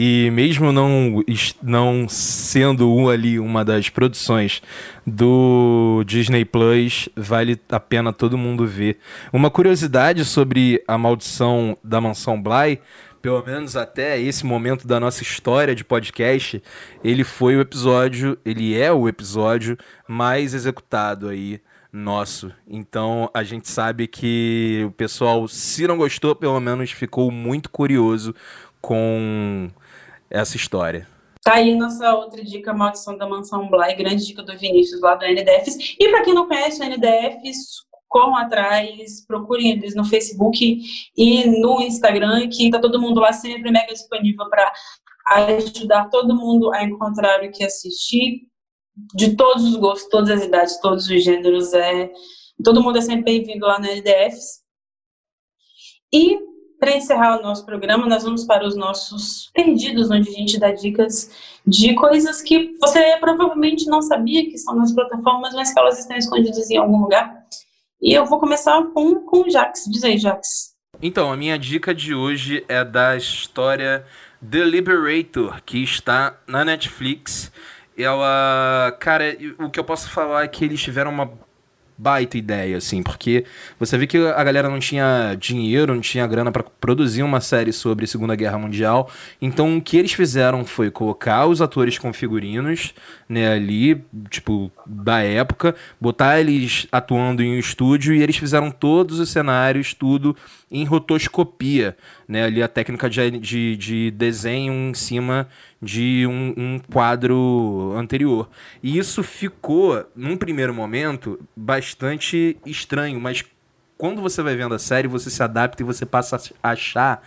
E mesmo não, não sendo um ali uma das produções do Disney Plus, vale a pena todo mundo ver. Uma curiosidade sobre a maldição da mansão Bly, pelo menos até esse momento da nossa história de podcast, ele foi o episódio, ele é o episódio mais executado aí nosso. Então a gente sabe que o pessoal, se não gostou, pelo menos ficou muito curioso com essa história. Tá aí nossa outra dica, Maldição da Mansão Bly, grande dica do Vinícius lá do NDFs. E para quem não conhece o NDFs, corram atrás, procurem eles no Facebook e no Instagram, que tá todo mundo lá sempre mega disponível para ajudar todo mundo a encontrar o que assistir, de todos os gostos, todas as idades, todos os gêneros. É, todo mundo é sempre bem-vindo lá no NDFs. E para encerrar o nosso programa, nós vamos para os nossos perdidos, onde a gente dá dicas de coisas que você provavelmente não sabia que são nas plataformas, mas que elas estão escondidas em algum lugar. E eu vou começar com, com o Jax. Diz aí, Jax. Então, a minha dica de hoje é da história The Liberator, que está na Netflix. Ela, cara, o que eu posso falar é que eles tiveram uma baita ideia, assim, porque você vê que a galera não tinha dinheiro, não tinha grana para produzir uma série sobre Segunda Guerra Mundial. Então o que eles fizeram foi colocar os atores com figurinos, né, ali, tipo, da época, botar eles atuando em um estúdio e eles fizeram todos os cenários, tudo em rotoscopia, né, ali a técnica de, de, de desenho em cima de um, um, quadro anterior. E isso ficou, num primeiro momento, bastante estranho, mas quando você vai vendo a série, você se adapta e você passa a achar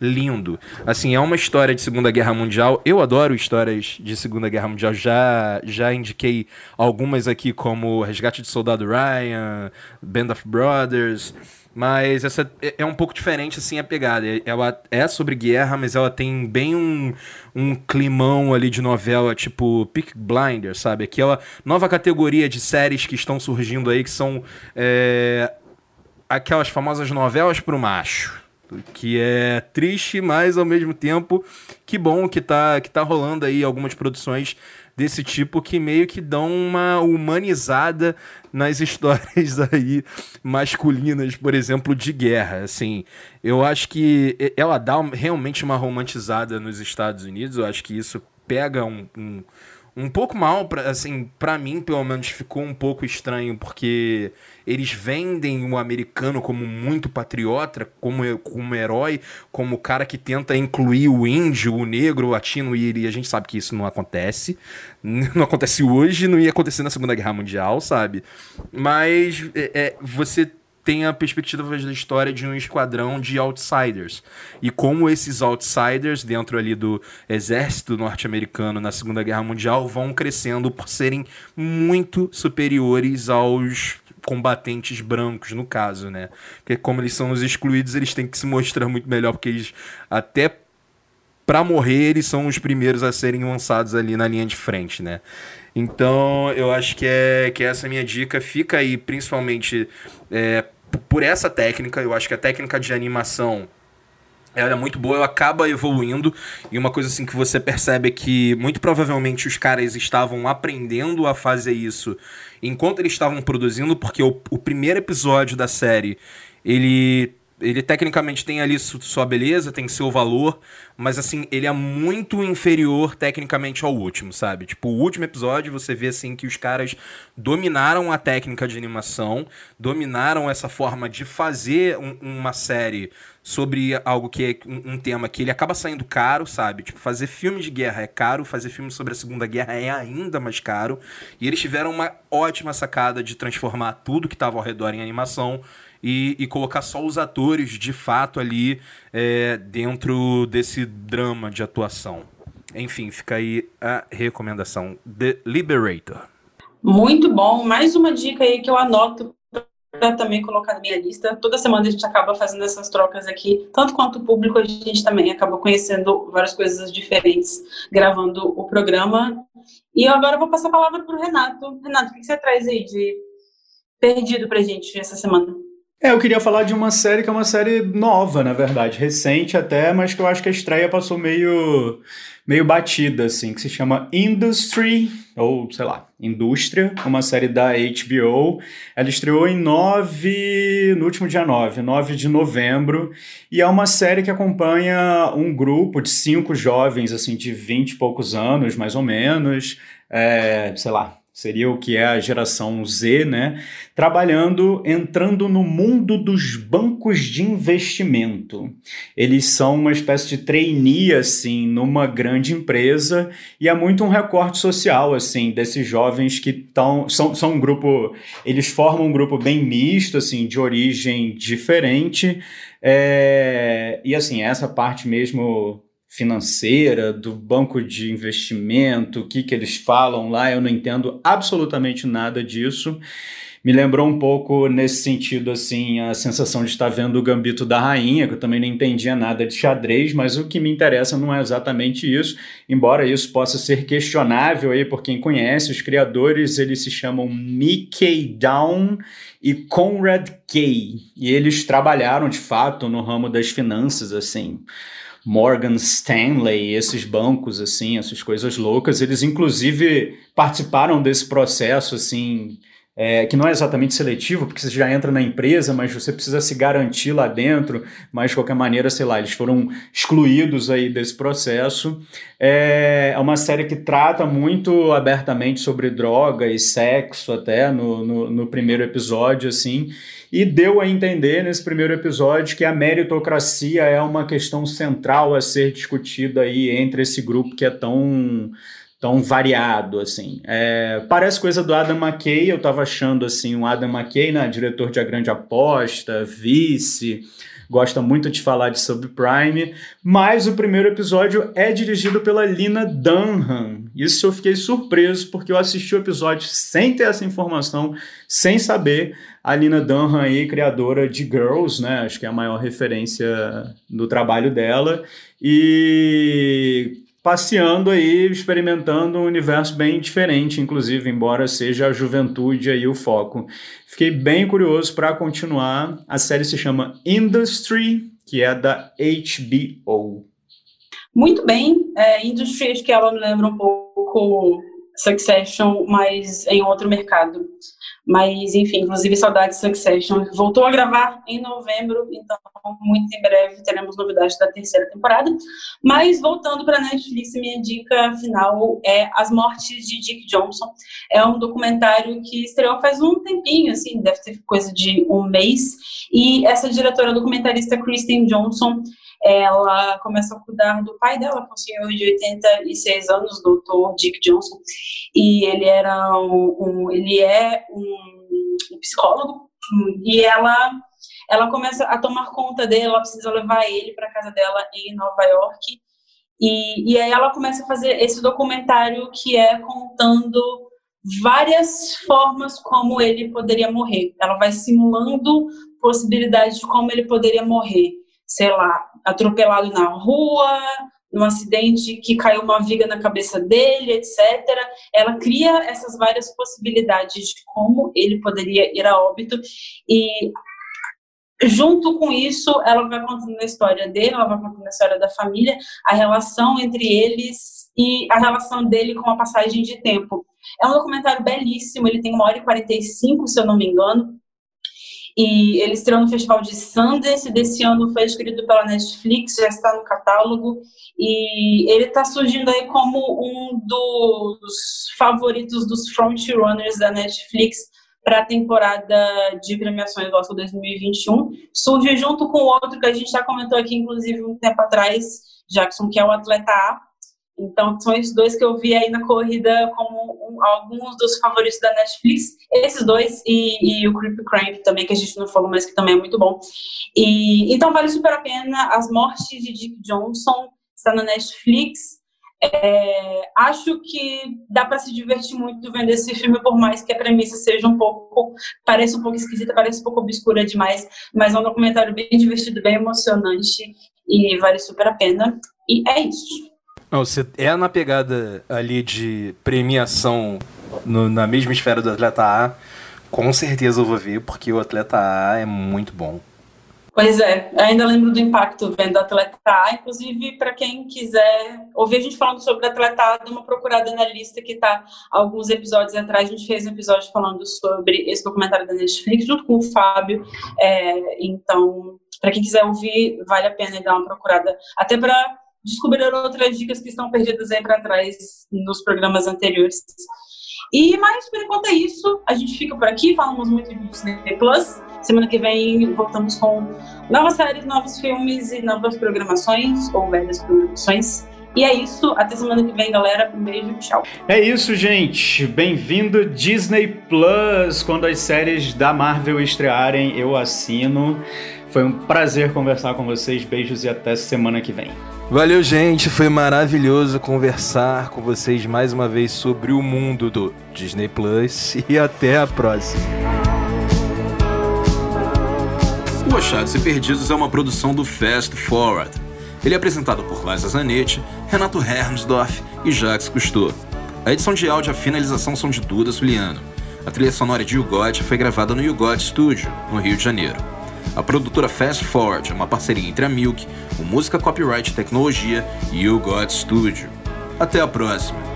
lindo. Assim, é uma história de Segunda Guerra Mundial. Eu adoro histórias de Segunda Guerra Mundial. Já já indiquei algumas aqui como Resgate de Soldado Ryan, Band of Brothers. Mas essa é, é um pouco diferente, assim, a pegada. Ela é sobre guerra, mas ela tem bem um, um climão ali de novela, tipo Peak Blinders, sabe? Aquela nova categoria de séries que estão surgindo aí, que são é, aquelas famosas novelas pro macho que é triste, mas ao mesmo tempo que bom que tá, que tá rolando aí algumas produções desse tipo que meio que dão uma humanizada nas histórias aí masculinas, por exemplo, de guerra. Assim, eu acho que ela dá realmente uma romantizada nos Estados Unidos. Eu acho que isso pega um, um um pouco mal, pra, assim, para mim, pelo menos, ficou um pouco estranho, porque eles vendem o americano como muito patriota, como, como herói, como cara que tenta incluir o índio, o negro, o latino, e, e a gente sabe que isso não acontece. Não acontece hoje, não ia acontecer na Segunda Guerra Mundial, sabe? Mas é, é você tem a perspectiva da história de um esquadrão de outsiders. E como esses outsiders, dentro ali do exército norte-americano na Segunda Guerra Mundial, vão crescendo por serem muito superiores aos combatentes brancos, no caso, né? Porque como eles são os excluídos, eles têm que se mostrar muito melhor, porque eles até para morrer, eles são os primeiros a serem lançados ali na linha de frente, né? Então, eu acho que é que essa minha dica fica aí, principalmente é, por essa técnica. Eu acho que a técnica de animação ela é muito boa, ela acaba evoluindo. E uma coisa assim que você percebe é que muito provavelmente os caras estavam aprendendo a fazer isso enquanto eles estavam produzindo, porque o, o primeiro episódio da série ele ele tecnicamente tem ali sua beleza, tem seu valor, mas assim, ele é muito inferior tecnicamente ao último, sabe? Tipo, o último episódio você vê assim que os caras dominaram a técnica de animação, dominaram essa forma de fazer um, uma série sobre algo que é um, um, tema que ele acaba saindo caro, sabe? Tipo, fazer filme de guerra é caro, fazer filme sobre a Segunda Guerra é ainda mais caro, e eles tiveram uma ótima sacada de transformar tudo que estava ao redor em animação e, e colocar só os atores de fato ali é, dentro desse drama de atuação. Enfim, fica aí a recomendação. The Liberator. Muito bom. Mais uma dica aí que eu anoto para também colocar na minha lista. Toda semana a gente acaba fazendo essas trocas aqui, tanto quanto o público, a gente também acaba conhecendo várias coisas diferentes gravando o programa. E agora eu vou passar a palavra para o Renato. Renato, o que você traz aí de perdido para gente essa semana? É, eu queria falar de uma série que é uma série nova, na verdade, recente até, mas que eu acho que a estreia passou meio, meio batida, assim, que se chama Industry, ou sei lá, Indústria, uma série da HBO. Ela estreou em 9, no último dia 9, 9 de novembro, e é uma série que acompanha um grupo de cinco jovens, assim, de 20 e poucos anos, mais ou menos, é, sei lá, seria o que é a geração Z, né? Trabalhando, entrando no mundo dos bancos de investimento. Eles são uma espécie de trainee, assim, numa grande empresa e é muito um recorte social, assim, desses jovens que estão... São, são um grupo... Eles formam um grupo bem misto, assim, de origem diferente. É, e, assim, essa parte mesmo financeira, do banco de investimento, o que, que eles falam lá, eu não entendo absolutamente nada disso. Me lembrou um pouco nesse sentido, assim, a sensação de estar vendo o Gambito da Rainha, que eu também não entendia nada de xadrez, mas o que me interessa não é exatamente isso, embora isso possa ser questionável aí por quem conhece. Os criadores, eles se chamam Mickey Down e Conrad Kay, e eles trabalharam, de fato, no ramo das finanças, assim. Morgan Stanley, esses bancos assim, essas coisas loucas, eles inclusive participaram desse processo assim, é, que não é exatamente seletivo, porque você já entra na empresa, mas você precisa se garantir lá dentro, mas de qualquer maneira, sei lá, eles foram excluídos aí desse processo. É, é uma série que trata muito abertamente sobre droga e sexo até no, no, no primeiro episódio, assim, e deu a entender nesse primeiro episódio que a meritocracia é uma questão central a ser discutida aí entre esse grupo que é tão tão variado assim. É, parece coisa do Adam McKay, eu estava achando assim, um Adam McKay, né, diretor de A Grande Aposta, vice, gosta muito de falar de subprime, mas o primeiro episódio é dirigido pela Lina Dunham. Isso eu fiquei surpreso porque eu assisti o episódio sem ter essa informação, sem saber. A Lina Dunham aí, criadora de Girls, né? Acho que é a maior referência do trabalho dela. E passeando aí, experimentando um universo bem diferente, inclusive, embora seja a juventude aí o foco. Fiquei bem curioso para continuar. A série se chama Industry que é da HBO. Muito bem, é, Industry, acho que ela me lembra um pouco Succession, mas em outro mercado. Mas, enfim, inclusive saudades Succession. Voltou a gravar em novembro, então muito em breve teremos novidades da terceira temporada. Mas voltando para Netflix, minha dica final é As Mortes de Dick Johnson. É um documentário que estreou faz um tempinho, assim, deve ter coisa de um mês. E essa diretora documentarista Kristen Johnson ela começa a cuidar do pai dela, que é um senhor de 86 anos, doutor Dick Johnson, e ele era um, um ele é um, psicólogo, e ela ela começa a tomar conta dele, ela precisa levar ele para casa dela em Nova York, e, e aí ela começa a fazer esse documentário que é contando várias formas como ele poderia morrer. Ela vai simulando possibilidades de como ele poderia morrer sei lá, atropelado na rua, num acidente que caiu uma viga na cabeça dele, etc. Ela cria essas várias possibilidades de como ele poderia ir a óbito e junto com isso, ela vai contando a história dele, ela vai contando a história da família, a relação entre eles e a relação dele com a passagem de tempo. É um documentário belíssimo, ele tem uma hora e 45, se eu não me engano, e ele estreou no Festival de Sundance, desse ano foi escrito pela Netflix, já está no catálogo, e ele está surgindo aí como um dos favoritos dos frontrunners da Netflix para a temporada de premiações do Oscar 2021. Surge junto com outro que a gente já comentou aqui, inclusive, um tempo atrás, Jackson, que é o Atleta A, então, são esses dois que eu vi aí na corrida como um, alguns dos favoritos da Netflix. Esses dois e, e o Creepy Cramp também, que a gente não falou, mas que também é muito bom. E, então, vale super a pena. As Mortes de Dick Johnson está na Netflix. É, acho que dá para se divertir muito vendo esse filme, por mais que a premissa seja um pouco, parece um pouco esquisita, parece um pouco obscura demais, mas é um documentário bem divertido, bem emocionante e vale super a pena. E é isso. Não, você é na pegada ali de premiação no, na mesma esfera do Atleta A, com certeza eu vou ver, porque o Atleta A é muito bom. Pois é, ainda lembro do impacto vendo Atleta A, inclusive para quem quiser ouvir a gente falando sobre Atleta A, dê uma procurada na lista que está alguns episódios atrás, a gente fez um episódio falando sobre esse documentário da Netflix, junto com o Fábio, é, então, para quem quiser ouvir, vale a pena dar uma procurada, até para descobrir outras dicas que estão perdidas aí para trás nos programas anteriores. E mais por enquanto é isso. A gente fica por aqui, falamos muito de Disney Plus. Semana que vem voltamos com novas séries, novos filmes e novas programações, ou velhas programações. E é isso, até semana que vem, galera. Um beijo, tchau. É isso, gente. Bem-vindo Disney Plus. Quando as séries da Marvel estrearem, eu assino. Foi um prazer conversar com vocês. Beijos e até semana que vem. Valeu, gente. Foi maravilhoso conversar com vocês mais uma vez sobre o mundo do Disney Plus e até a próxima. O Achados e Perdidos é uma produção do Fast Forward. Ele é apresentado por Liza Zanetti, Renato Hermsdorf e Jacques Cousteau. A edição de áudio e a finalização são de Duda Suliano. A trilha sonora de Yugot foi gravada no Yugot Studio, no Rio de Janeiro. A produtora Fast Forward é uma parceria entre a Milk, o Música Copyright Tecnologia e o God Studio. Até a próxima!